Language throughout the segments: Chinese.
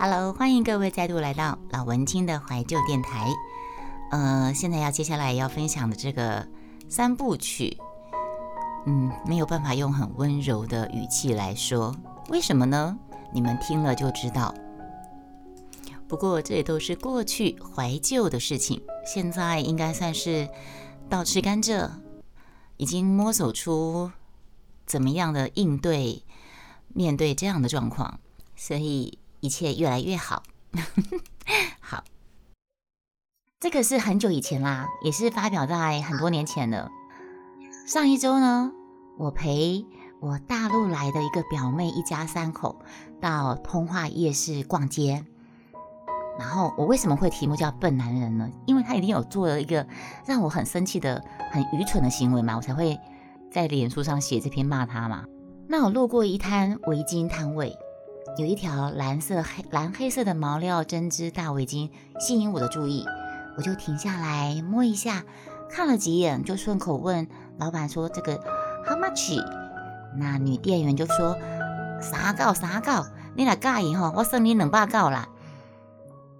Hello，欢迎各位再度来到老文青的怀旧电台。呃，现在要接下来要分享的这个三部曲，嗯，没有办法用很温柔的语气来说，为什么呢？你们听了就知道。不过这也都是过去怀旧的事情，现在应该算是倒吃甘蔗，已经摸索出怎么样的应对面对这样的状况，所以。一切越来越好，好，这个是很久以前啦，也是发表在很多年前的。上一周呢，我陪我大陆来的一个表妹一家三口到通化夜市逛街。然后我为什么会题目叫笨男人呢？因为他一定有做了一个让我很生气的、很愚蠢的行为嘛，我才会在脸书上写这篇骂他嘛。那我路过一摊围巾摊位。有一条蓝色黑蓝黑色的毛料针织大围巾吸引我的注意，我就停下来摸一下，看了几眼，就顺口问老板说：“这个 how much？” 那女店员就说：“啥告啥告，你来介意吼，我送你两百告啦。”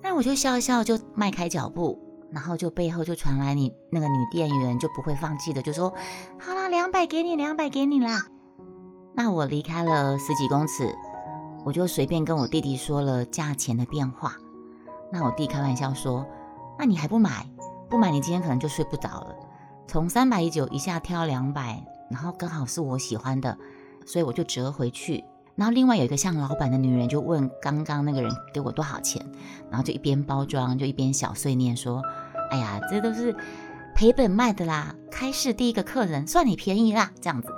那我就笑笑，就迈开脚步，然后就背后就传来你那个女店员就不会放弃的，就说：“好啦，两百给你，两百给你啦。”那我离开了十几公尺。我就随便跟我弟弟说了价钱的变化，那我弟开玩笑说：“那你还不买？不买你今天可能就睡不着了。”从三百一九一下挑两百，然后刚好是我喜欢的，所以我就折回去。然后另外有一个像老板的女人就问刚刚那个人给我多少钱，然后就一边包装就一边小碎念说：“哎呀，这都是赔本卖的啦，开市第一个客人算你便宜啦，这样子。”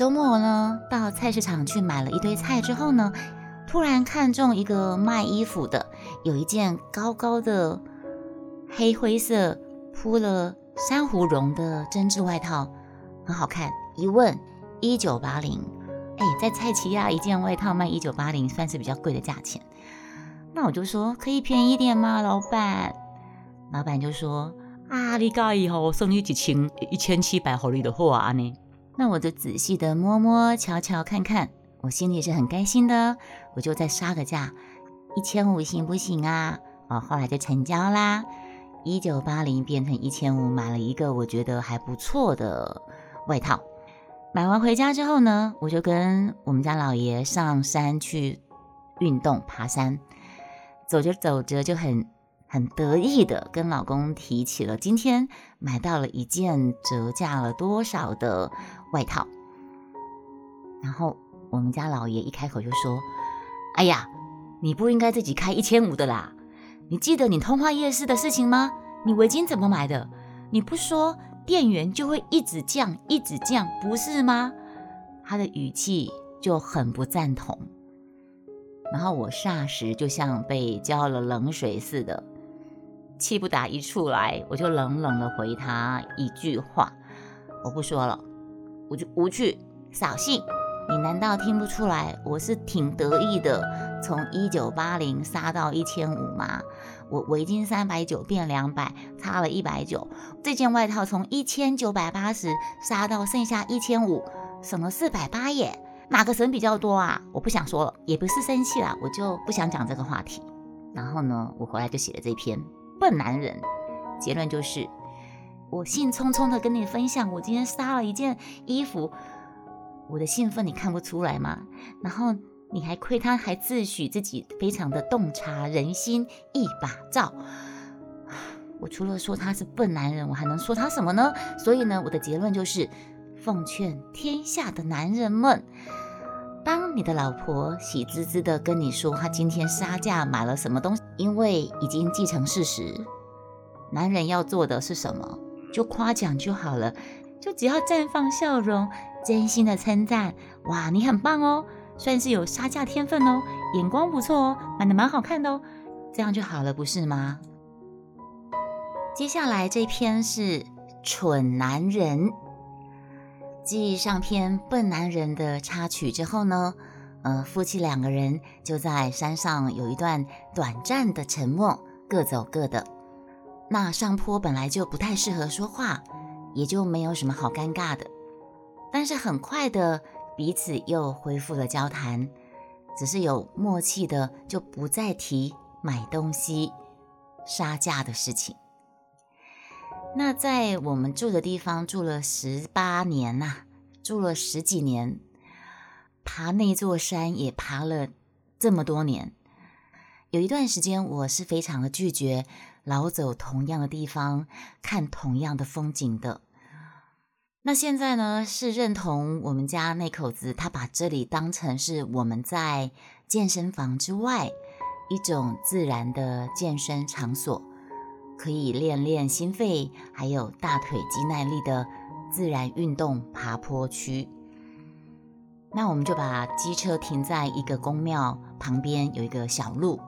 周末呢，到菜市场去买了一堆菜之后呢，突然看中一个卖衣服的，有一件高高的黑灰色铺了珊瑚绒的针织外套，很好看。一问一九八零，哎，在菜奇亚一件外套卖一九八零，算是比较贵的价钱。那我就说可以便宜点吗，老板？老板就说啊，你介意吼，我送你几千一千七百毫里的货啊你？那我就仔细的摸摸、瞧瞧、看看，我心里是很开心的。我就再杀个价，一千五行不行啊？哦，后来就成交啦，一九八零变成一千五，买了一个我觉得还不错的外套。买完回家之后呢，我就跟我们家老爷上山去运动、爬山，走着走着就很。很得意的跟老公提起了今天买到了一件折价了多少的外套，然后我们家老爷一开口就说：“哎呀，你不应该自己开一千五的啦！你记得你通化夜市的事情吗？你围巾怎么买的？你不说，店员就会一直降，一直降，不是吗？”他的语气就很不赞同，然后我霎时就像被浇了冷水似的。气不打一处来，我就冷冷的回他一句话：“我不说了，我就无趣，扫兴。你难道听不出来？我是挺得意的，从一九八零杀到一千五吗？我围巾三百九变两百，差了一百九。这件外套从一千九百八十杀到剩下一千五，省了四百八耶。哪个省比较多啊？我不想说了，也不是生气啦，我就不想讲这个话题。然后呢，我回来就写了这篇。”笨男人，结论就是，我兴冲冲的跟你分享，我今天杀了一件衣服，我的兴奋你看不出来吗？然后你还亏他，还自诩自己非常的洞察人心，一把照。我除了说他是笨男人，我还能说他什么呢？所以呢，我的结论就是，奉劝天下的男人们。当你的老婆喜滋滋的跟你说她今天杀价买了什么东西，因为已经既成事实，男人要做的是什么？就夸奖就好了，就只要绽放笑容，真心的称赞。哇，你很棒哦，算是有杀价天分哦，眼光不错哦，买的蛮好看的哦，这样就好了，不是吗？接下来这篇是蠢男人。继上篇笨男人的插曲之后呢，呃，夫妻两个人就在山上有一段短暂的沉默，各走各的。那上坡本来就不太适合说话，也就没有什么好尴尬的。但是很快的，彼此又恢复了交谈。只是有默契的就不再提买东西杀价的事情。那在我们住的地方住了十八年呐，住了十几年，爬那座山也爬了这么多年。有一段时间，我是非常的拒绝老走同样的地方，看同样的风景的。那现在呢，是认同我们家那口子，他把这里当成是我们在健身房之外一种自然的健身场所。可以练练心肺，还有大腿肌耐力的自然运动爬坡区。那我们就把机车停在一个公庙旁边，有一个小路，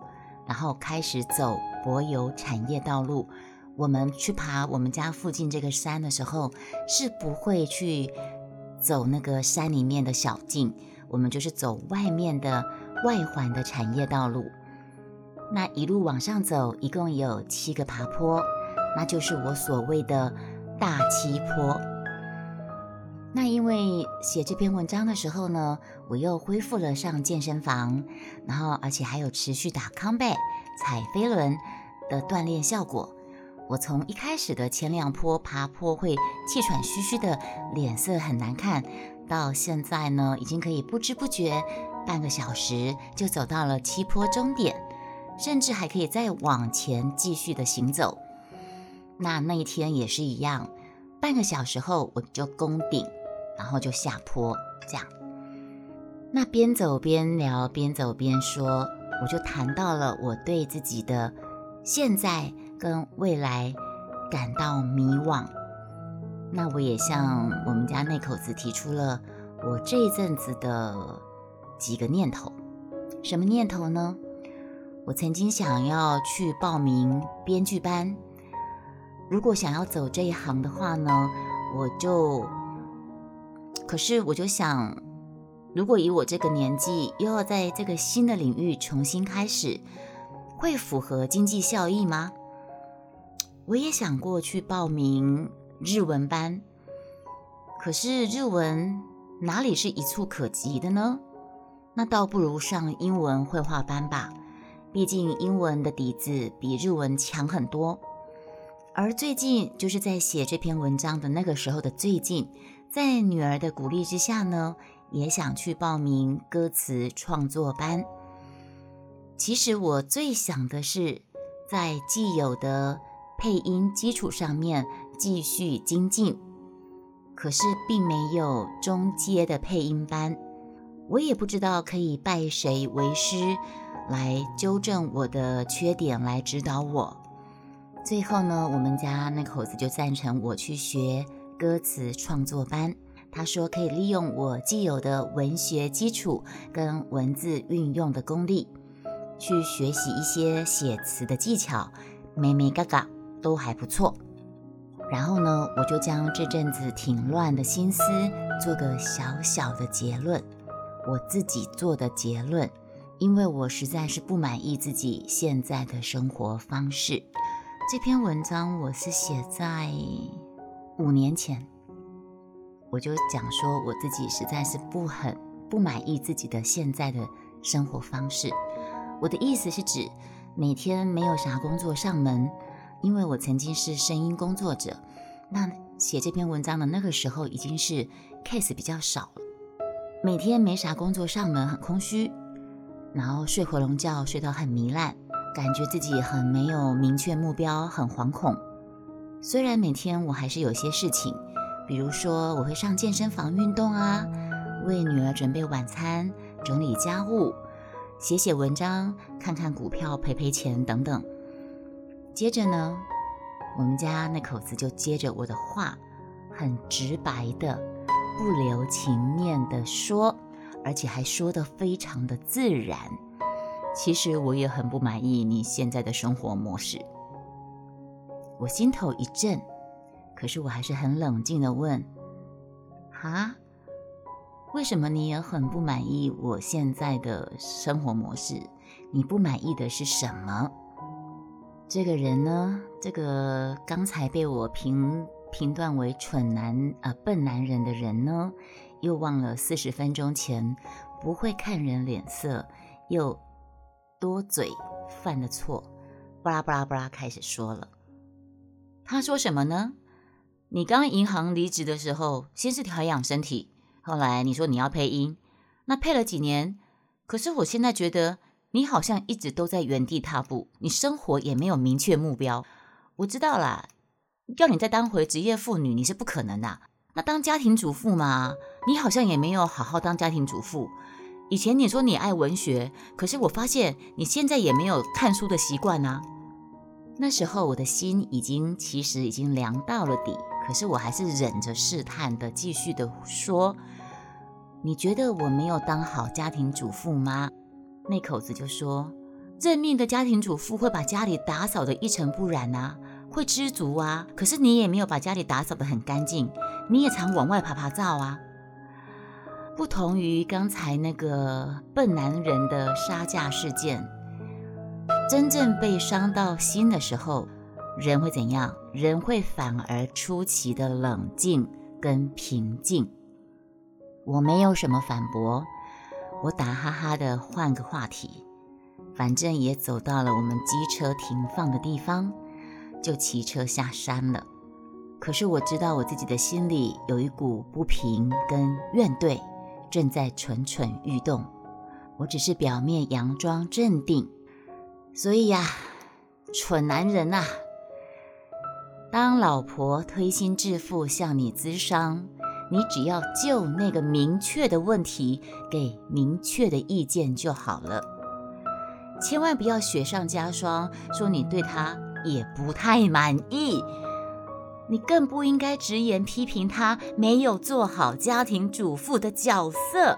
然后开始走柏油产业道路。我们去爬我们家附近这个山的时候，是不会去走那个山里面的小径，我们就是走外面的外环的产业道路。那一路往上走，一共有七个爬坡，那就是我所谓的大七坡。那因为写这篇文章的时候呢，我又恢复了上健身房，然后而且还有持续打康贝、踩飞轮的锻炼效果。我从一开始的前两坡爬坡会气喘吁吁的，脸色很难看，到现在呢，已经可以不知不觉半个小时就走到了七坡终点。甚至还可以再往前继续的行走。那那一天也是一样，半个小时后我就攻顶，然后就下坡，这样。那边走边聊，边走边说，我就谈到了我对自己的现在跟未来感到迷惘。那我也向我们家那口子提出了我这一阵子的几个念头，什么念头呢？我曾经想要去报名编剧班，如果想要走这一行的话呢，我就，可是我就想，如果以我这个年纪又要在这个新的领域重新开始，会符合经济效益吗？我也想过去报名日文班，可是日文哪里是一触可及的呢？那倒不如上英文绘画班吧。毕竟英文的底子比日文强很多，而最近就是在写这篇文章的那个时候的最近，在女儿的鼓励之下呢，也想去报名歌词创作班。其实我最想的是在既有的配音基础上面继续精进，可是并没有中阶的配音班，我也不知道可以拜谁为师。来纠正我的缺点，来指导我。最后呢，我们家那口子就赞成我去学歌词创作班。他说可以利用我既有的文学基础跟文字运用的功力，去学习一些写词的技巧，美美嘎嘎都还不错。然后呢，我就将这阵子挺乱的心思做个小小的结论，我自己做的结论。因为我实在是不满意自己现在的生活方式。这篇文章我是写在五年前，我就讲说我自己实在是不很不满意自己的现在的生活方式。我的意思是指每天没有啥工作上门，因为我曾经是声音工作者。那写这篇文章的那个时候已经是 case 比较少了，每天没啥工作上门，很空虚。然后睡回笼觉，睡到很糜烂，感觉自己很没有明确目标，很惶恐。虽然每天我还是有些事情，比如说我会上健身房运动啊，为女儿准备晚餐，整理家务，写写文章，看看股票，赔赔钱等等。接着呢，我们家那口子就接着我的话，很直白的，不留情面的说。而且还说得非常的自然。其实我也很不满意你现在的生活模式。我心头一震，可是我还是很冷静的问：“哈，为什么你也很不满意我现在的生活模式？你不满意的是什么？”这个人呢？这个刚才被我评评断为蠢男啊笨男人的人呢？又忘了四十分钟前不会看人脸色，又多嘴犯的错，巴拉巴拉巴拉开始说了。他说什么呢？你刚银行离职的时候，先是调养身体，后来你说你要配音，那配了几年？可是我现在觉得你好像一直都在原地踏步，你生活也没有明确目标。我知道啦，要你再当回职业妇女，你是不可能的。那当家庭主妇嘛，你好像也没有好好当家庭主妇。以前你说你爱文学，可是我发现你现在也没有看书的习惯啊。那时候我的心已经其实已经凉到了底，可是我还是忍着试探的继续的说：“你觉得我没有当好家庭主妇吗？”那口子就说：“认命的家庭主妇会把家里打扫的一尘不染啊。”会知足啊，可是你也没有把家里打扫得很干净，你也常往外爬爬灶啊。不同于刚才那个笨男人的杀价事件，真正被伤到心的时候，人会怎样？人会反而出奇的冷静跟平静。我没有什么反驳，我打哈哈的换个话题，反正也走到了我们机车停放的地方。就骑车下山了。可是我知道我自己的心里有一股不平跟怨怼，正在蠢蠢欲动。我只是表面佯装镇定。所以呀，蠢男人呐，当老婆推心置腹向你咨商，你只要就那个明确的问题给明确的意见就好了，千万不要雪上加霜，说你对他。也不太满意，你更不应该直言批评他没有做好家庭主妇的角色，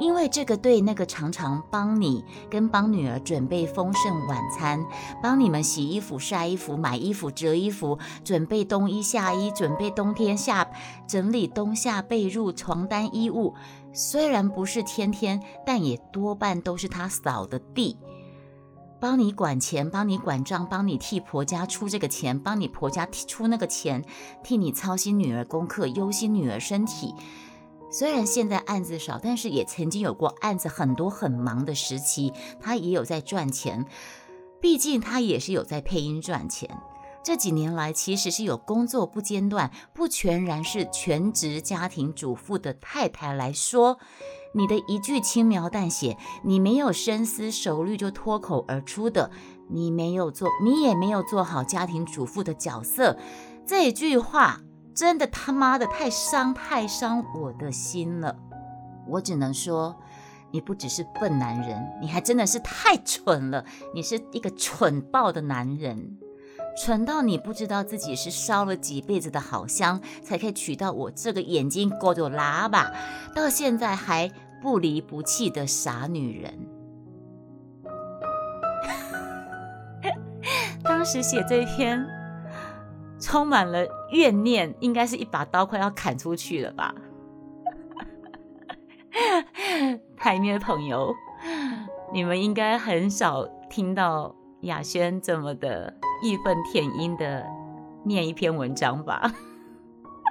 因为这个对那个常常帮你跟帮女儿准备丰盛晚餐，帮你们洗衣服、晒衣服、买衣服、折衣服、准备冬衣夏衣、准备冬天夏整理冬夏被褥、床单、衣物，虽然不是天天，但也多半都是他扫的地。帮你管钱，帮你管账，帮你替婆家出这个钱，帮你婆家出那个钱，替你操心女儿功课，忧心女儿身体。虽然现在案子少，但是也曾经有过案子很多很忙的时期，他也有在赚钱。毕竟他也是有在配音赚钱。这几年来，其实是有工作不间断，不全然是全职家庭主妇的太太来说。你的一句轻描淡写，你没有深思熟虑就脱口而出的，你没有做，你也没有做好家庭主妇的角色，这句话真的他妈的太伤太伤我的心了。我只能说，你不只是笨男人，你还真的是太蠢了，你是一个蠢爆的男人。蠢到你不知道自己是烧了几辈子的好香，才可以娶到我这个眼睛勾着喇叭，到现在还不离不弃的傻女人。当时写这篇，充满了怨念，应该是一把刀快要砍出去了吧？台面的朋友，你们应该很少听到雅轩这么的。义愤填膺的念一篇文章吧。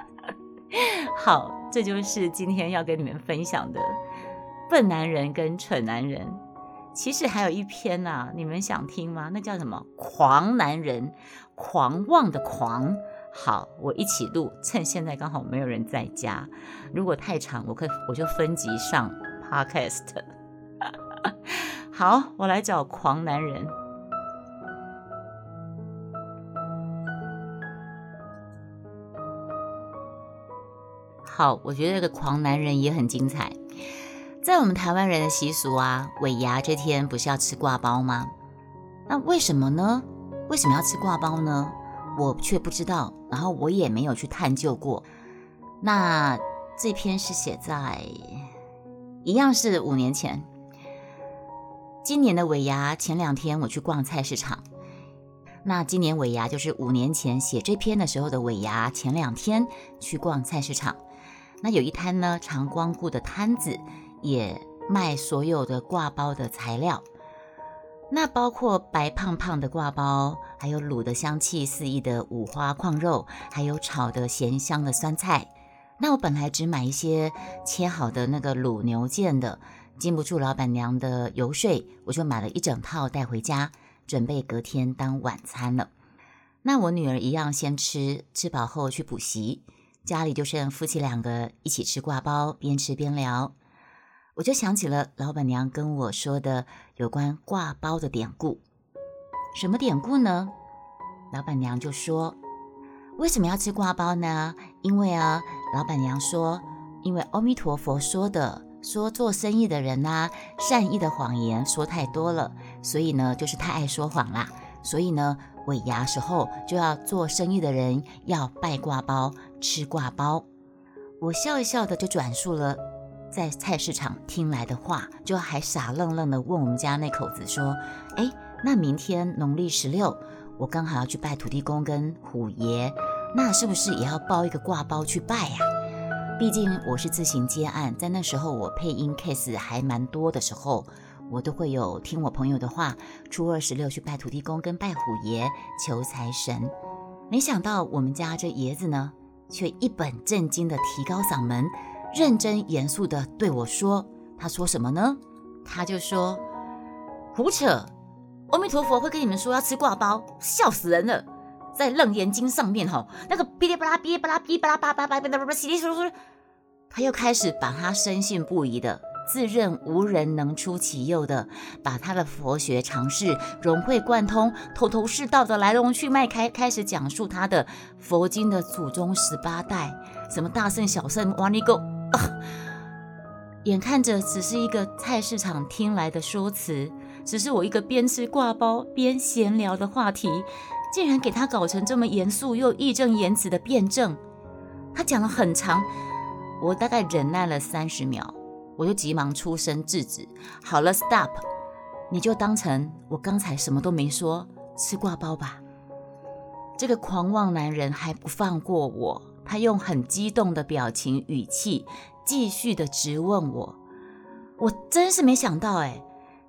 好，这就是今天要跟你们分享的笨男人跟蠢男人。其实还有一篇呐，你们想听吗？那叫什么？狂男人，狂妄的狂。好，我一起录，趁现在刚好没有人在家。如果太长，我可我就分集上 podcast。好，我来找狂男人。好，我觉得这个狂男人也很精彩。在我们台湾人的习俗啊，尾牙这天不是要吃挂包吗？那为什么呢？为什么要吃挂包呢？我却不知道，然后我也没有去探究过。那这篇是写在一样是五年前，今年的尾牙前两天我去逛菜市场。那今年尾牙就是五年前写这篇的时候的尾牙前两天去逛菜市场。那有一摊呢，常光顾的摊子，也卖所有的挂包的材料。那包括白胖胖的挂包，还有卤的香气四溢的五花矿肉，还有炒的咸香的酸菜，那我本来只买一些切好的那个卤牛腱的，经不住老板娘的游说，我就买了一整套带回家，准备隔天当晚餐了。那我女儿一样先吃，吃饱后去补习，家里就剩夫妻两个一起吃挂包，边吃边聊。我就想起了老板娘跟我说的有关挂包的典故。什么典故呢？老板娘就说：“为什么要吃挂包呢？因为啊，老板娘说，因为阿弥陀佛说的，说做生意的人呐，善意的谎言说太多了，所以呢，就是太爱说谎啦。所以呢，尾牙时候就要做生意的人要拜挂包，吃挂包。”我笑一笑的就转述了。在菜市场听来的话，就还傻愣愣的问我们家那口子说：“哎，那明天农历十六，我刚好要去拜土地公跟虎爷，那是不是也要包一个挂包去拜呀？毕竟我是自行接案，在那时候我配音 case 还蛮多的时候，我都会有听我朋友的话，初二十六去拜土地公跟拜虎爷求财神。没想到我们家这爷子呢，却一本正经的提高嗓门。”认真严肃地对我说：“他说什么呢？他就说胡扯，阿弥陀佛会跟你们说要吃挂包，笑死人了。在楞严经上面，哈，那个噼里啪啦、噼里啪啦、噼里啪啦、叭叭叭叭叭叭稀里疏疏，他又开始把他深信不疑的、自认无人能出其右的，把他的佛学常识融会贯通、头头是道的来龙去脉开开始讲述他的佛经的祖宗十八代，什么大圣、小圣、哇尼够。” 眼看着只是一个菜市场听来的说辞，只是我一个边吃挂包边闲聊的话题，竟然给他搞成这么严肃又义正言辞的辩证。他讲了很长，我大概忍耐了三十秒，我就急忙出声制止。好了，stop，你就当成我刚才什么都没说，吃挂包吧。这个狂妄男人还不放过我。他用很激动的表情语气，继续的质问我。我真是没想到，哎，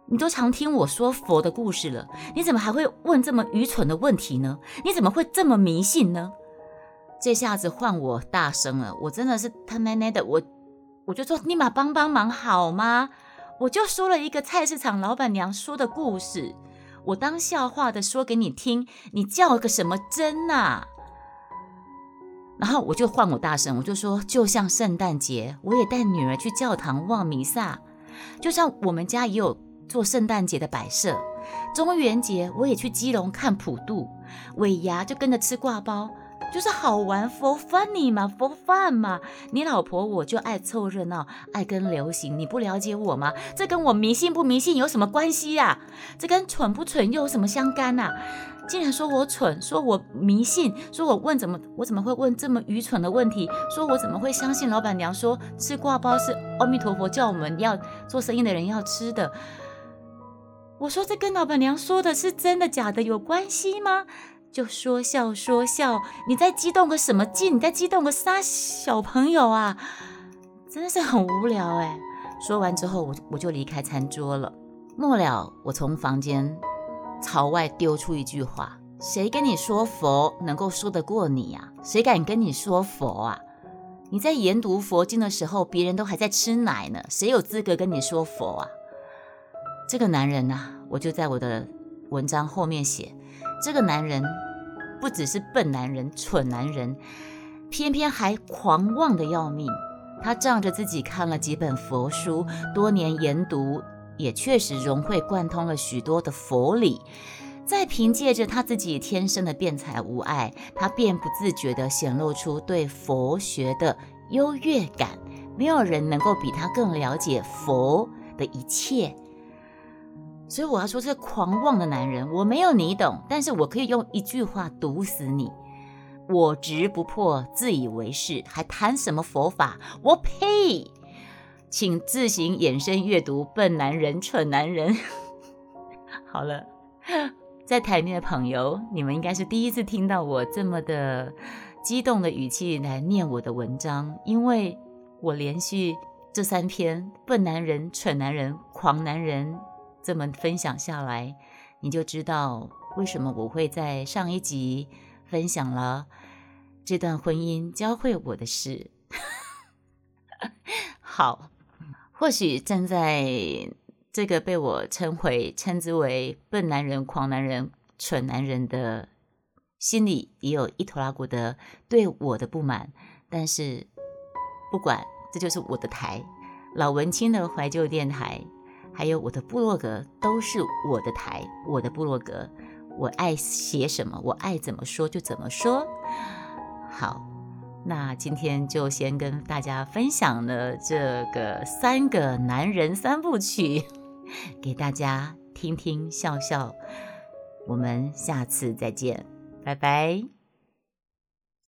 你都常听我说佛的故事了，你怎么还会问这么愚蠢的问题呢？你怎么会这么迷信呢？这下子换我大声了，我真的是他奶奶的，我我就说立马帮帮忙好吗？我就说了一个菜市场老板娘说的故事，我当笑话的说给你听，你叫个什么真呐？然后我就换我大声，我就说，就像圣诞节，我也带女儿去教堂望弥撒，就像我们家也有做圣诞节的摆设。中元节我也去基隆看普渡，尾牙就跟着吃挂包。就是好玩，for funny 嘛，for fun 嘛。你老婆我就爱凑热闹，爱跟流行。你不了解我吗？这跟我迷信不迷信有什么关系呀？这跟蠢不蠢又有什么相干呐？竟然说我蠢，说我迷信，说我问怎么，我怎么会问这么愚蠢的问题？说我怎么会相信老板娘说吃挂包是阿弥陀佛叫我们要做生意的人要吃的？我说这跟老板娘说的是真的假的有关系吗？就说笑说笑，你在激动个什么劲？你在激动个啥小朋友啊？真的是很无聊哎。说完之后，我我就离开餐桌了。末了，我从房间朝外丢出一句话：谁跟你说佛能够说得过你呀？谁敢跟你说佛啊？你在研读佛经的时候，别人都还在吃奶呢，谁有资格跟你说佛啊？这个男人呐，我就在我的文章后面写。这个男人不只是笨男人、蠢男人，偏偏还狂妄的要命。他仗着自己看了几本佛书，多年研读，也确实融会贯通了许多的佛理。再凭借着他自己天生的辩才无碍，他便不自觉地显露出对佛学的优越感。没有人能够比他更了解佛的一切。所以我要说，这个狂妄的男人，我没有你懂，但是我可以用一句话毒死你：我执不破，自以为是，还谈什么佛法？我呸！请自行衍生阅读，笨男人、蠢男人。好了，在台面的朋友，你们应该是第一次听到我这么的激动的语气来念我的文章，因为我连续这三篇笨男人、蠢男人、狂男人。这么分享下来，你就知道为什么我会在上一集分享了这段婚姻教会我的事。好，或许站在这个被我称为称之为笨男人、狂男人、蠢男人的心里，也有一头拉骨的对我的不满。但是不管，这就是我的台，老文青的怀旧电台，还有我的部落格，都是我的台，我的部落格。我爱写什么，我爱怎么说就怎么说。好，那今天就先跟大家分享了这个三个男人三部曲，给大家听听笑笑。我们下次再见，拜拜。